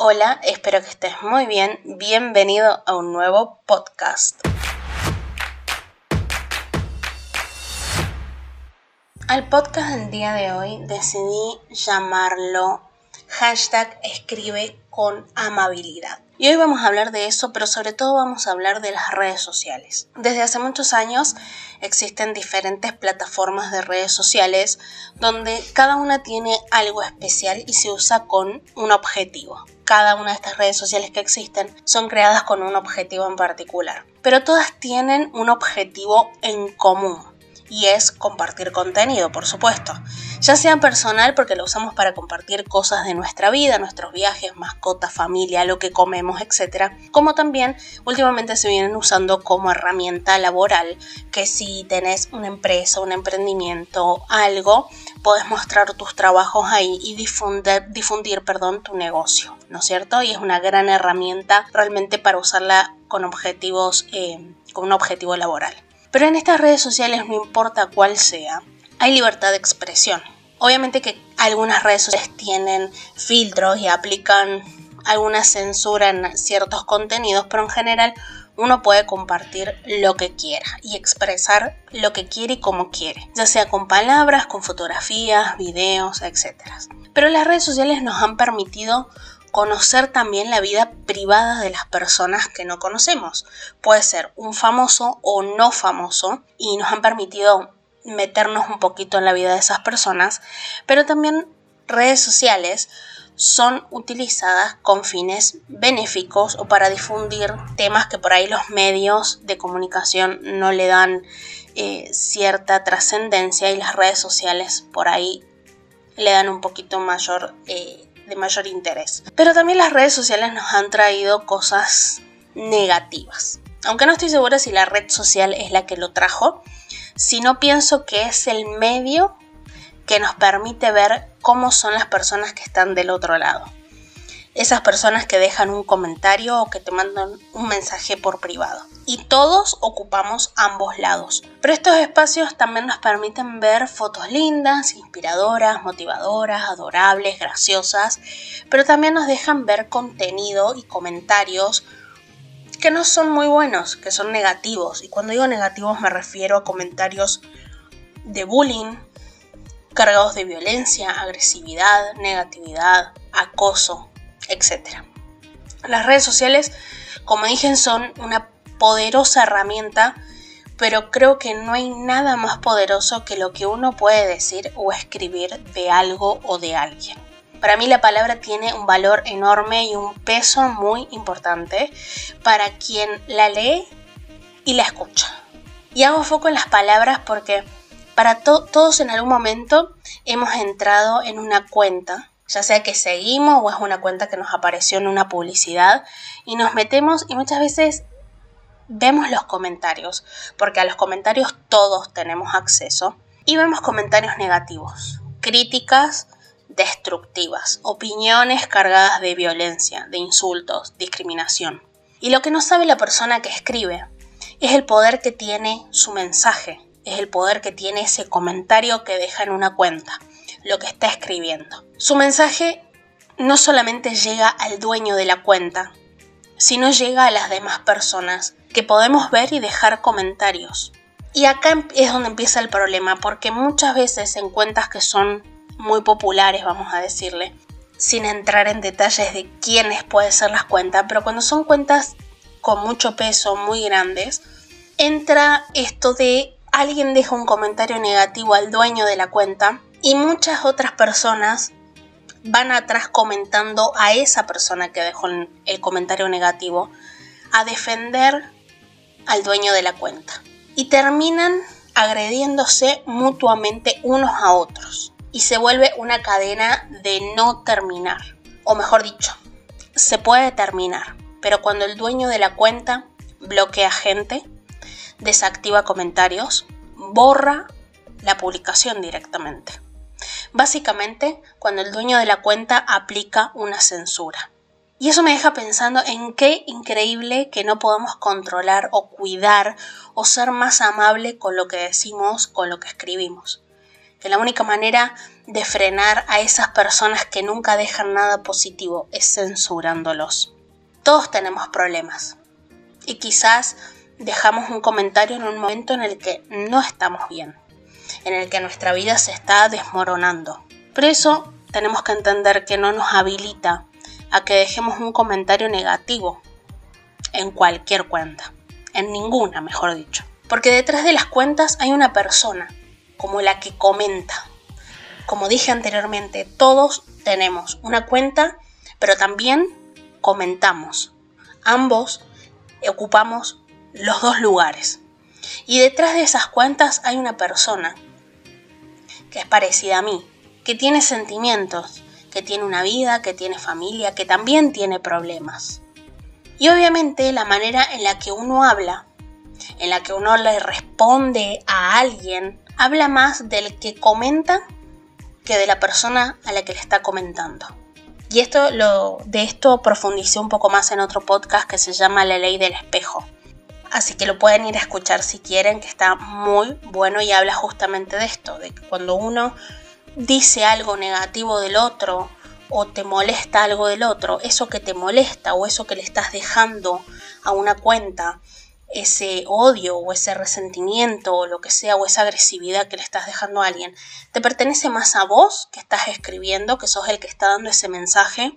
Hola, espero que estés muy bien. Bienvenido a un nuevo podcast. Al podcast del día de hoy decidí llamarlo hashtag escribe con amabilidad. Y hoy vamos a hablar de eso, pero sobre todo vamos a hablar de las redes sociales. Desde hace muchos años existen diferentes plataformas de redes sociales donde cada una tiene algo especial y se usa con un objetivo. Cada una de estas redes sociales que existen son creadas con un objetivo en particular, pero todas tienen un objetivo en común y es compartir contenido, por supuesto. Ya sea personal porque lo usamos para compartir cosas de nuestra vida, nuestros viajes, mascotas, familia, lo que comemos, etc. Como también últimamente se vienen usando como herramienta laboral, que si tenés una empresa, un emprendimiento, algo, puedes mostrar tus trabajos ahí y difundir, difundir perdón, tu negocio, ¿no es cierto? Y es una gran herramienta realmente para usarla con objetivos, eh, con un objetivo laboral. Pero en estas redes sociales, no importa cuál sea, hay libertad de expresión. Obviamente que algunas redes sociales tienen filtros y aplican alguna censura en ciertos contenidos, pero en general uno puede compartir lo que quiera y expresar lo que quiere y como quiere, ya sea con palabras, con fotografías, videos, etc. Pero las redes sociales nos han permitido conocer también la vida privada de las personas que no conocemos. Puede ser un famoso o no famoso y nos han permitido meternos un poquito en la vida de esas personas, pero también redes sociales son utilizadas con fines benéficos o para difundir temas que por ahí los medios de comunicación no le dan eh, cierta trascendencia y las redes sociales por ahí le dan un poquito mayor eh, de mayor interés. Pero también las redes sociales nos han traído cosas negativas. Aunque no estoy segura si la red social es la que lo trajo, sino pienso que es el medio que nos permite ver cómo son las personas que están del otro lado esas personas que dejan un comentario o que te mandan un mensaje por privado. Y todos ocupamos ambos lados. Pero estos espacios también nos permiten ver fotos lindas, inspiradoras, motivadoras, adorables, graciosas, pero también nos dejan ver contenido y comentarios que no son muy buenos, que son negativos. Y cuando digo negativos me refiero a comentarios de bullying, cargados de violencia, agresividad, negatividad, acoso, etc. Las redes sociales, como dije, son una poderosa herramienta, pero creo que no hay nada más poderoso que lo que uno puede decir o escribir de algo o de alguien. Para mí la palabra tiene un valor enorme y un peso muy importante para quien la lee y la escucha. Y hago foco en las palabras porque para todos en algún momento hemos entrado en una cuenta ya sea que seguimos o es una cuenta que nos apareció en una publicidad y nos metemos y muchas veces vemos los comentarios, porque a los comentarios todos tenemos acceso y vemos comentarios negativos, críticas destructivas, opiniones cargadas de violencia, de insultos, discriminación. Y lo que no sabe la persona que escribe es el poder que tiene su mensaje, es el poder que tiene ese comentario que deja en una cuenta lo que está escribiendo. Su mensaje no solamente llega al dueño de la cuenta, sino llega a las demás personas que podemos ver y dejar comentarios. Y acá em, es donde empieza el problema, porque muchas veces en cuentas que son muy populares, vamos a decirle, sin entrar en detalles de quiénes pueden ser las cuentas, pero cuando son cuentas con mucho peso, muy grandes, entra esto de alguien deja un comentario negativo al dueño de la cuenta y muchas otras personas van atrás comentando a esa persona que dejó el comentario negativo a defender al dueño de la cuenta. Y terminan agrediéndose mutuamente unos a otros. Y se vuelve una cadena de no terminar. O mejor dicho, se puede terminar. Pero cuando el dueño de la cuenta bloquea gente, desactiva comentarios, borra la publicación directamente. Básicamente, cuando el dueño de la cuenta aplica una censura. Y eso me deja pensando en qué increíble que no podamos controlar o cuidar o ser más amable con lo que decimos, con lo que escribimos. Que la única manera de frenar a esas personas que nunca dejan nada positivo es censurándolos. Todos tenemos problemas y quizás dejamos un comentario en un momento en el que no estamos bien, en el que nuestra vida se está desmoronando. Pero eso tenemos que entender que no nos habilita a que dejemos un comentario negativo en cualquier cuenta, en ninguna, mejor dicho. Porque detrás de las cuentas hay una persona, como la que comenta. Como dije anteriormente, todos tenemos una cuenta, pero también comentamos. Ambos ocupamos los dos lugares. Y detrás de esas cuentas hay una persona que es parecida a mí, que tiene sentimientos, que tiene una vida, que tiene familia, que también tiene problemas. Y obviamente la manera en la que uno habla, en la que uno le responde a alguien, habla más del que comenta que de la persona a la que le está comentando. Y esto lo, de esto profundicé un poco más en otro podcast que se llama La ley del espejo. Así que lo pueden ir a escuchar si quieren, que está muy bueno y habla justamente de esto, de que cuando uno dice algo negativo del otro o te molesta algo del otro, eso que te molesta o eso que le estás dejando a una cuenta, ese odio o ese resentimiento o lo que sea o esa agresividad que le estás dejando a alguien, te pertenece más a vos que estás escribiendo, que sos el que está dando ese mensaje,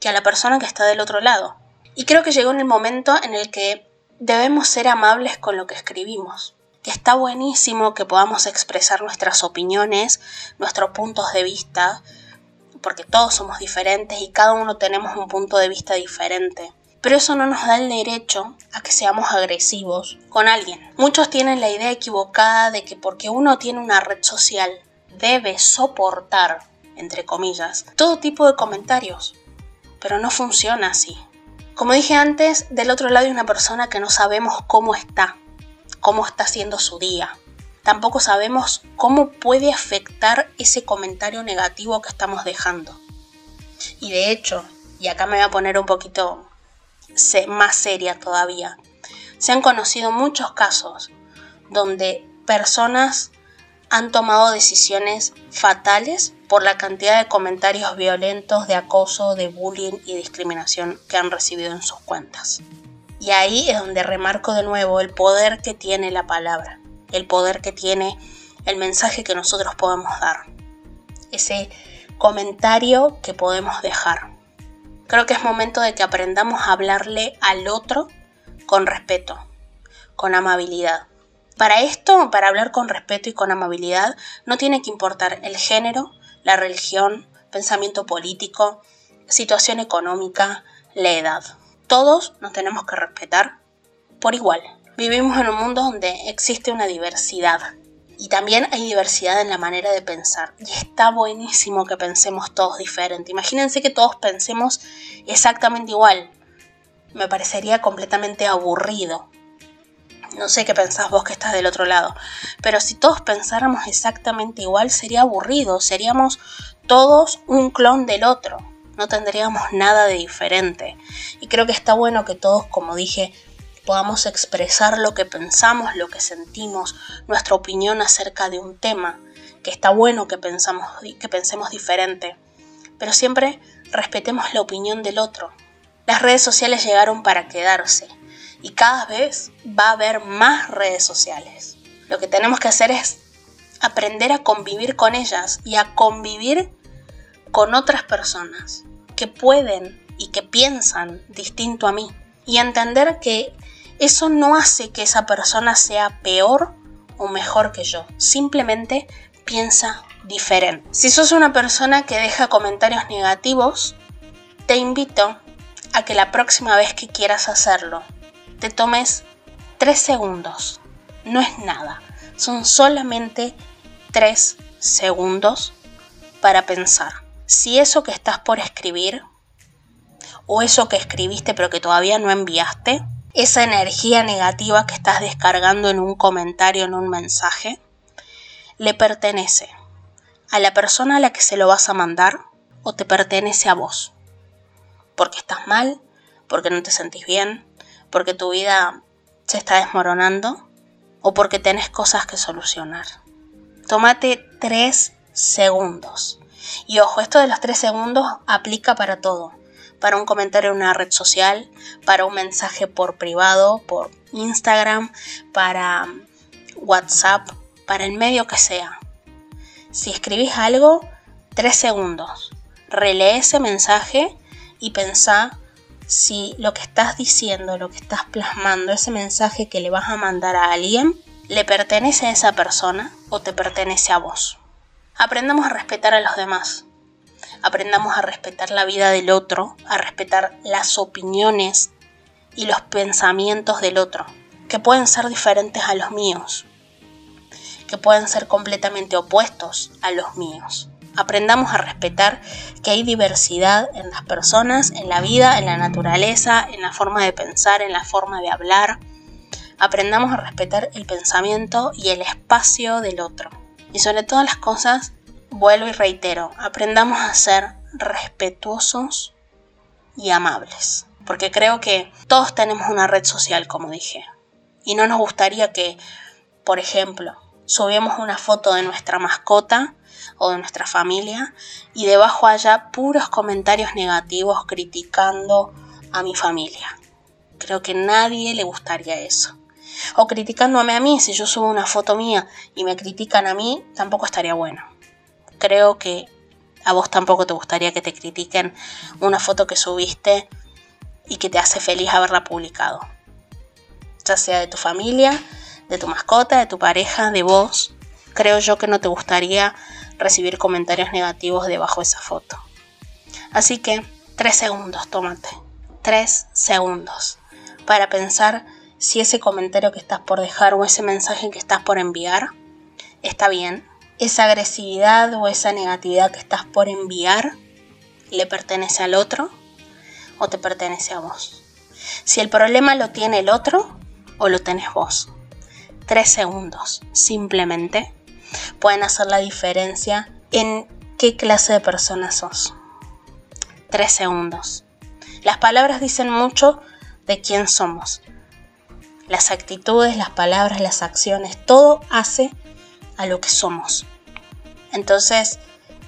que a la persona que está del otro lado. Y creo que llegó en el momento en el que debemos ser amables con lo que escribimos que está buenísimo que podamos expresar nuestras opiniones, nuestros puntos de vista, porque todos somos diferentes y cada uno tenemos un punto de vista diferente. Pero eso no nos da el derecho a que seamos agresivos con alguien. Muchos tienen la idea equivocada de que porque uno tiene una red social debe soportar, entre comillas, todo tipo de comentarios. Pero no funciona así. Como dije antes, del otro lado hay una persona que no sabemos cómo está, cómo está haciendo su día. Tampoco sabemos cómo puede afectar ese comentario negativo que estamos dejando. Y de hecho, y acá me voy a poner un poquito más seria todavía, se han conocido muchos casos donde personas han tomado decisiones fatales por la cantidad de comentarios violentos de acoso, de bullying y discriminación que han recibido en sus cuentas. Y ahí es donde remarco de nuevo el poder que tiene la palabra, el poder que tiene el mensaje que nosotros podemos dar, ese comentario que podemos dejar. Creo que es momento de que aprendamos a hablarle al otro con respeto, con amabilidad. Para esto, para hablar con respeto y con amabilidad, no tiene que importar el género, la religión, pensamiento político, situación económica, la edad todos nos tenemos que respetar por igual. Vivimos en un mundo donde existe una diversidad y también hay diversidad en la manera de pensar. Y está buenísimo que pensemos todos diferente. Imagínense que todos pensemos exactamente igual. Me parecería completamente aburrido. No sé qué pensás vos que estás del otro lado. Pero si todos pensáramos exactamente igual sería aburrido. Seríamos todos un clon del otro no tendríamos nada de diferente. Y creo que está bueno que todos, como dije, podamos expresar lo que pensamos, lo que sentimos, nuestra opinión acerca de un tema, que está bueno que, pensamos, que pensemos diferente, pero siempre respetemos la opinión del otro. Las redes sociales llegaron para quedarse y cada vez va a haber más redes sociales. Lo que tenemos que hacer es aprender a convivir con ellas y a convivir con otras personas que pueden y que piensan distinto a mí. Y entender que eso no hace que esa persona sea peor o mejor que yo. Simplemente piensa diferente. Si sos una persona que deja comentarios negativos, te invito a que la próxima vez que quieras hacerlo, te tomes tres segundos. No es nada. Son solamente tres segundos para pensar si eso que estás por escribir o eso que escribiste pero que todavía no enviaste, esa energía negativa que estás descargando en un comentario, en un mensaje, le pertenece a la persona a la que se lo vas a mandar o te pertenece a vos. Porque estás mal, porque no te sentís bien, porque tu vida se está desmoronando o porque tenés cosas que solucionar. Tómate 3 segundos. Y ojo, esto de los 3 segundos aplica para todo. Para un comentario en una red social, para un mensaje por privado, por Instagram, para WhatsApp, para el medio que sea. Si escribís algo, 3 segundos. Relee ese mensaje y pensá si lo que estás diciendo, lo que estás plasmando, ese mensaje que le vas a mandar a alguien, le pertenece a esa persona o te pertenece a vos. Aprendamos a respetar a los demás. Aprendamos a respetar la vida del otro, a respetar las opiniones y los pensamientos del otro, que pueden ser diferentes a los míos, que pueden ser completamente opuestos a los míos. Aprendamos a respetar que hay diversidad en las personas, en la vida, en la naturaleza, en la forma de pensar, en la forma de hablar. Aprendamos a respetar el pensamiento y el espacio del otro. Y sobre todas las cosas, vuelvo y reitero, aprendamos a ser respetuosos y amables. Porque creo que todos tenemos una red social, como dije. Y no nos gustaría que, por ejemplo, subimos una foto de nuestra mascota o de nuestra familia y debajo haya puros comentarios negativos criticando a mi familia. Creo que nadie le gustaría eso. O criticándome a mí, si yo subo una foto mía y me critican a mí, tampoco estaría bueno. Creo que a vos tampoco te gustaría que te critiquen una foto que subiste y que te hace feliz haberla publicado. Ya sea de tu familia, de tu mascota, de tu pareja, de vos. Creo yo que no te gustaría recibir comentarios negativos debajo de esa foto. Así que, tres segundos, tómate. Tres segundos para pensar si ese comentario que estás por dejar o ese mensaje que estás por enviar está bien. Esa agresividad o esa negatividad que estás por enviar le pertenece al otro o te pertenece a vos. Si el problema lo tiene el otro o lo tenés vos. Tres segundos, simplemente pueden hacer la diferencia en qué clase de persona sos. Tres segundos. Las palabras dicen mucho de quién somos. Las actitudes, las palabras, las acciones, todo hace a lo que somos. Entonces,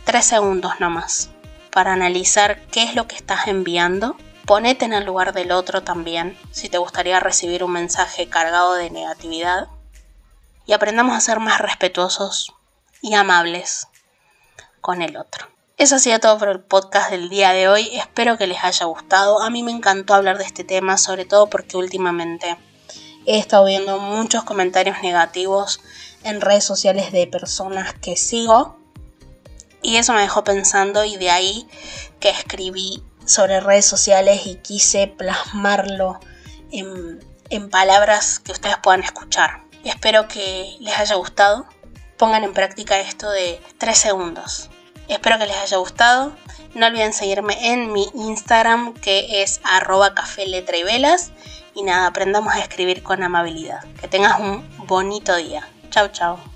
tres segundos nomás para analizar qué es lo que estás enviando. Ponete en el lugar del otro también, si te gustaría recibir un mensaje cargado de negatividad. Y aprendamos a ser más respetuosos y amables con el otro. Eso ha sido todo por el podcast del día de hoy. Espero que les haya gustado. A mí me encantó hablar de este tema, sobre todo porque últimamente he estado viendo muchos comentarios negativos en redes sociales de personas que sigo. Y eso me dejó pensando y de ahí que escribí sobre redes sociales y quise plasmarlo en, en palabras que ustedes puedan escuchar. Espero que les haya gustado pongan en práctica esto de 3 segundos. Espero que les haya gustado. No olviden seguirme en mi Instagram que es arroba café letra y velas. Y nada, aprendamos a escribir con amabilidad. Que tengas un bonito día. Chao, chao.